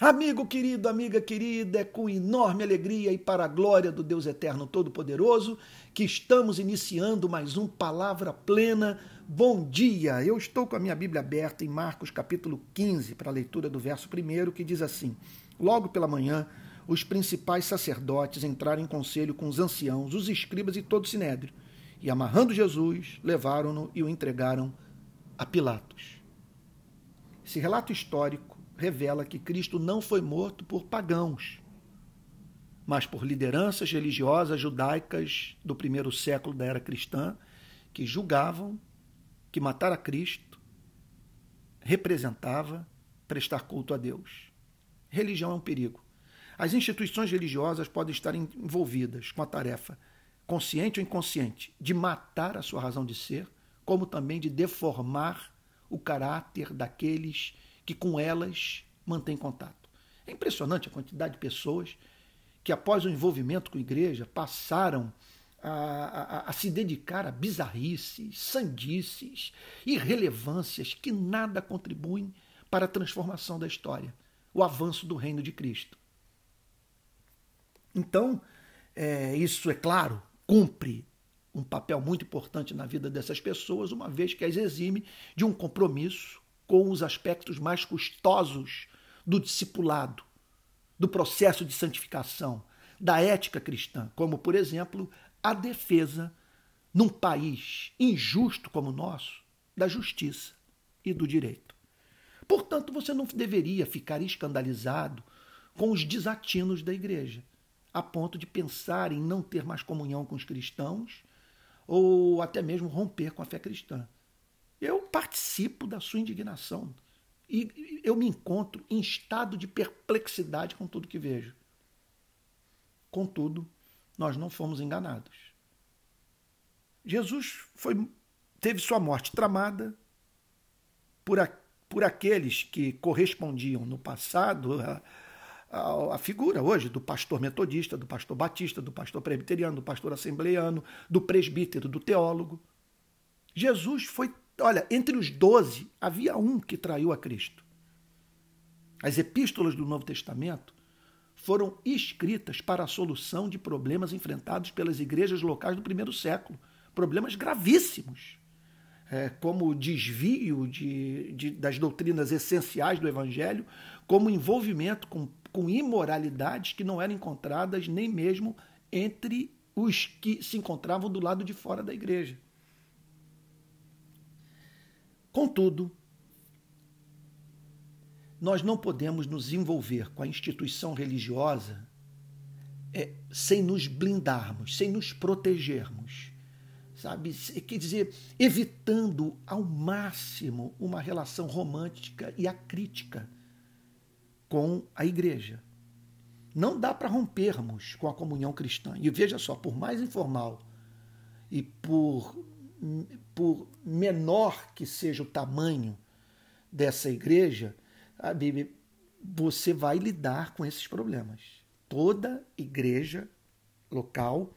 Amigo querido, amiga querida, é com enorme alegria e para a glória do Deus Eterno Todo-Poderoso que estamos iniciando mais um Palavra Plena. Bom dia! Eu estou com a minha Bíblia aberta em Marcos capítulo 15 para a leitura do verso 1 que diz assim: Logo pela manhã, os principais sacerdotes entraram em conselho com os anciãos, os escribas e todo o sinédrio, e amarrando Jesus, levaram-no e o entregaram a Pilatos. Esse relato histórico revela que Cristo não foi morto por pagãos, mas por lideranças religiosas judaicas do primeiro século da era cristã que julgavam que matar a Cristo representava prestar culto a Deus. Religião é um perigo. As instituições religiosas podem estar envolvidas com a tarefa, consciente ou inconsciente, de matar a sua razão de ser, como também de deformar o caráter daqueles que com elas mantém contato. É impressionante a quantidade de pessoas que, após o envolvimento com a igreja, passaram a, a, a, se dedicar a bizarrices, sandices, irrelevâncias que nada contribuem para a transformação da história, o avanço do reino de Cristo. Então, é, isso, é claro, cumpre um papel muito importante na vida dessas pessoas, uma vez que as exime de um compromisso com os aspectos mais custosos do discipulado, do processo de santificação, da ética cristã, como, por exemplo, a defesa, num país injusto como o nosso, da justiça e do direito. Portanto, você não deveria ficar escandalizado com os desatinos da igreja, a ponto de pensar em não ter mais comunhão com os cristãos ou até mesmo romper com a fé cristã. Eu participo da sua indignação e eu me encontro em estado de perplexidade com tudo que vejo. Contudo, nós não fomos enganados. Jesus foi, teve sua morte tramada por, a, por aqueles que correspondiam no passado a, a, a, figura hoje do pastor metodista, do pastor batista, do pastor presbiteriano, do pastor assembleiano, do presbítero, do teólogo. Jesus foi Olha, entre os doze havia um que traiu a Cristo. As epístolas do Novo Testamento foram escritas para a solução de problemas enfrentados pelas igrejas locais do primeiro século, problemas gravíssimos, é, como o desvio de, de, das doutrinas essenciais do Evangelho, como envolvimento com, com imoralidades que não eram encontradas nem mesmo entre os que se encontravam do lado de fora da igreja. Contudo, nós não podemos nos envolver com a instituição religiosa é, sem nos blindarmos, sem nos protegermos, sabe? Quer dizer, evitando ao máximo uma relação romântica e acrítica com a igreja. Não dá para rompermos com a comunhão cristã. E veja só, por mais informal e por por menor que seja o tamanho dessa igreja, você vai lidar com esses problemas. Toda igreja local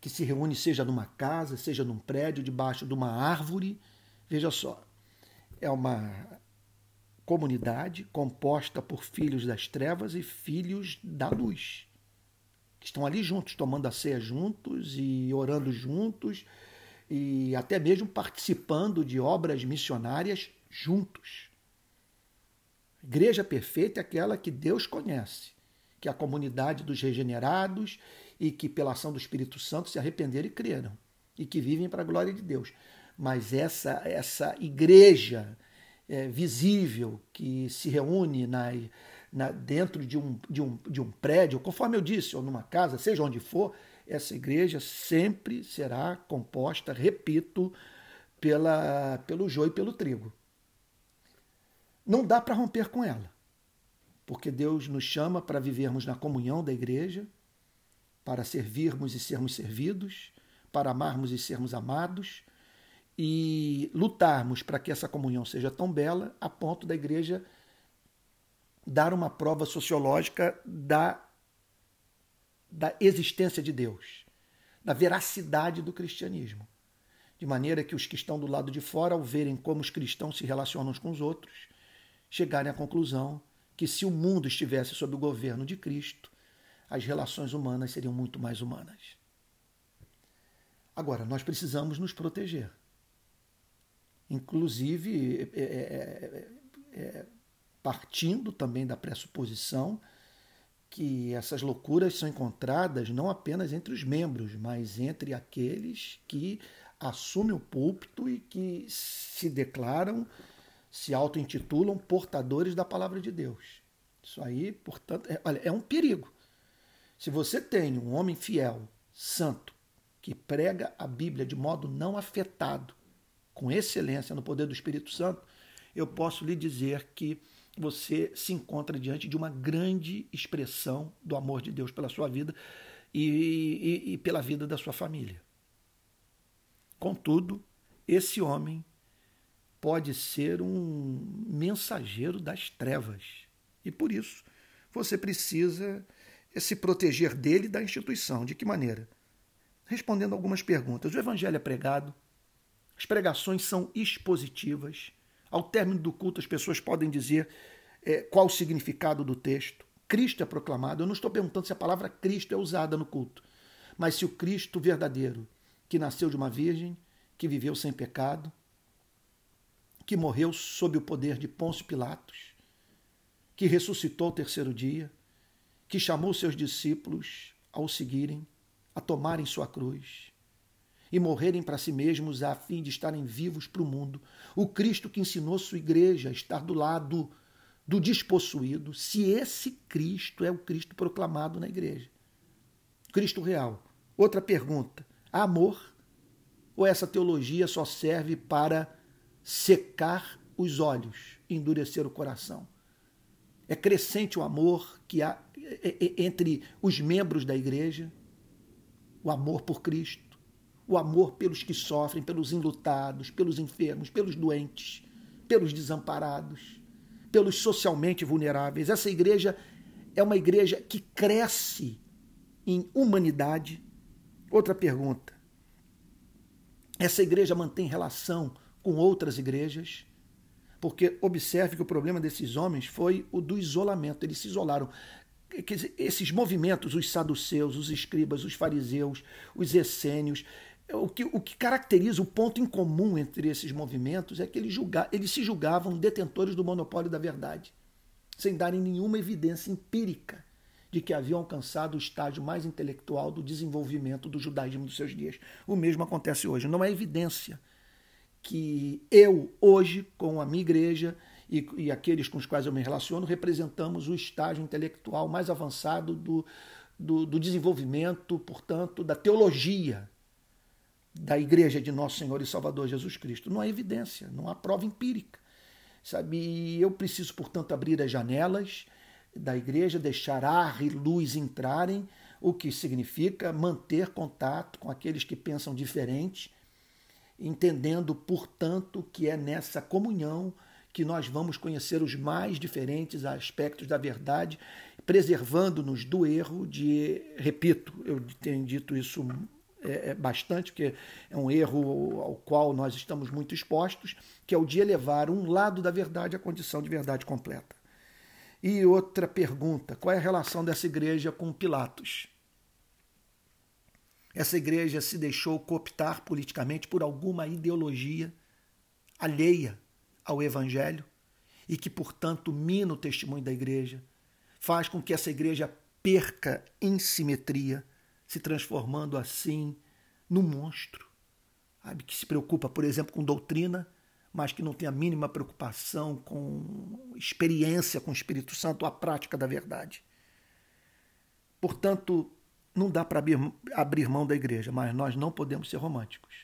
que se reúne, seja numa casa, seja num prédio, debaixo de uma árvore, veja só, é uma comunidade composta por filhos das trevas e filhos da luz, que estão ali juntos, tomando a ceia juntos e orando juntos e até mesmo participando de obras missionárias juntos. Igreja perfeita é aquela que Deus conhece, que é a comunidade dos regenerados e que, pela ação do Espírito Santo, se arrependeram e creram, e que vivem para a glória de Deus. Mas essa, essa igreja é, visível que se reúne na, na, dentro de um, de, um, de um prédio, conforme eu disse, ou numa casa, seja onde for, essa igreja sempre será composta, repito, pela, pelo joio e pelo trigo. Não dá para romper com ela, porque Deus nos chama para vivermos na comunhão da igreja, para servirmos e sermos servidos, para amarmos e sermos amados e lutarmos para que essa comunhão seja tão bela a ponto da igreja dar uma prova sociológica da da existência de Deus, da veracidade do cristianismo. De maneira que os que estão do lado de fora, ao verem como os cristãos se relacionam uns com os outros, chegarem à conclusão que se o mundo estivesse sob o governo de Cristo, as relações humanas seriam muito mais humanas. Agora, nós precisamos nos proteger. Inclusive, é, é, é, é partindo também da pressuposição que essas loucuras são encontradas não apenas entre os membros, mas entre aqueles que assumem o púlpito e que se declaram, se auto-intitulam portadores da palavra de Deus. Isso aí, portanto, é, olha, é um perigo. Se você tem um homem fiel, santo, que prega a Bíblia de modo não afetado, com excelência no poder do Espírito Santo, eu posso lhe dizer que você se encontra diante de uma grande expressão do amor de Deus pela sua vida e, e, e pela vida da sua família. Contudo, esse homem pode ser um mensageiro das trevas. E por isso, você precisa se proteger dele e da instituição. De que maneira? Respondendo algumas perguntas. O evangelho é pregado, as pregações são expositivas, ao término do culto, as pessoas podem dizer é, qual o significado do texto. Cristo é proclamado. Eu não estou perguntando se a palavra Cristo é usada no culto, mas se o Cristo verdadeiro, que nasceu de uma virgem, que viveu sem pecado, que morreu sob o poder de Pôncio Pilatos, que ressuscitou ao terceiro dia, que chamou seus discípulos a o seguirem, a tomarem sua cruz, e morrerem para si mesmos a fim de estarem vivos para o mundo. O Cristo que ensinou sua igreja a estar do lado do despossuído, se esse Cristo é o Cristo proclamado na igreja. Cristo real. Outra pergunta: amor? Ou essa teologia só serve para secar os olhos, endurecer o coração? É crescente o amor que há entre os membros da igreja, o amor por Cristo o amor pelos que sofrem, pelos enlutados, pelos enfermos, pelos doentes, pelos desamparados, pelos socialmente vulneráveis. Essa igreja é uma igreja que cresce em humanidade. Outra pergunta. Essa igreja mantém relação com outras igrejas? Porque observe que o problema desses homens foi o do isolamento. Eles se isolaram. Esses movimentos, os saduceus, os escribas, os fariseus, os essênios, o que, o que caracteriza o ponto em comum entre esses movimentos é que eles, julga, eles se julgavam detentores do monopólio da verdade, sem darem nenhuma evidência empírica de que haviam alcançado o estágio mais intelectual do desenvolvimento do judaísmo dos seus dias. O mesmo acontece hoje. Não há evidência que eu, hoje, com a minha igreja e, e aqueles com os quais eu me relaciono, representamos o estágio intelectual mais avançado do, do, do desenvolvimento, portanto, da teologia da Igreja de Nosso Senhor e Salvador Jesus Cristo. Não há evidência, não há prova empírica. Sabe? E eu preciso, portanto, abrir as janelas da igreja, deixar ar e luz entrarem, o que significa manter contato com aqueles que pensam diferente, entendendo, portanto, que é nessa comunhão que nós vamos conhecer os mais diferentes aspectos da verdade, preservando-nos do erro de, repito, eu tenho dito isso é, é, bastante, porque é um erro ao qual nós estamos muito expostos, que é o de elevar um lado da verdade à condição de verdade completa. E outra pergunta: qual é a relação dessa igreja com Pilatos? Essa igreja se deixou cooptar politicamente por alguma ideologia alheia ao evangelho e que, portanto, mina o testemunho da igreja, faz com que essa igreja perca em simetria se transformando assim num monstro, sabe? que se preocupa, por exemplo, com doutrina, mas que não tem a mínima preocupação com experiência com o Espírito Santo, a prática da verdade. Portanto, não dá para abrir, mão da igreja, mas nós não podemos ser românticos.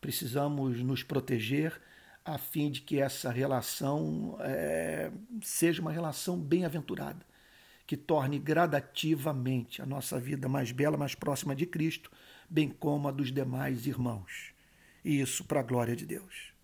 Precisamos nos proteger a fim de que essa relação é, seja uma relação bem-aventurada que torne gradativamente a nossa vida mais bela, mais próxima de Cristo, bem como a dos demais irmãos. E isso para a glória de Deus.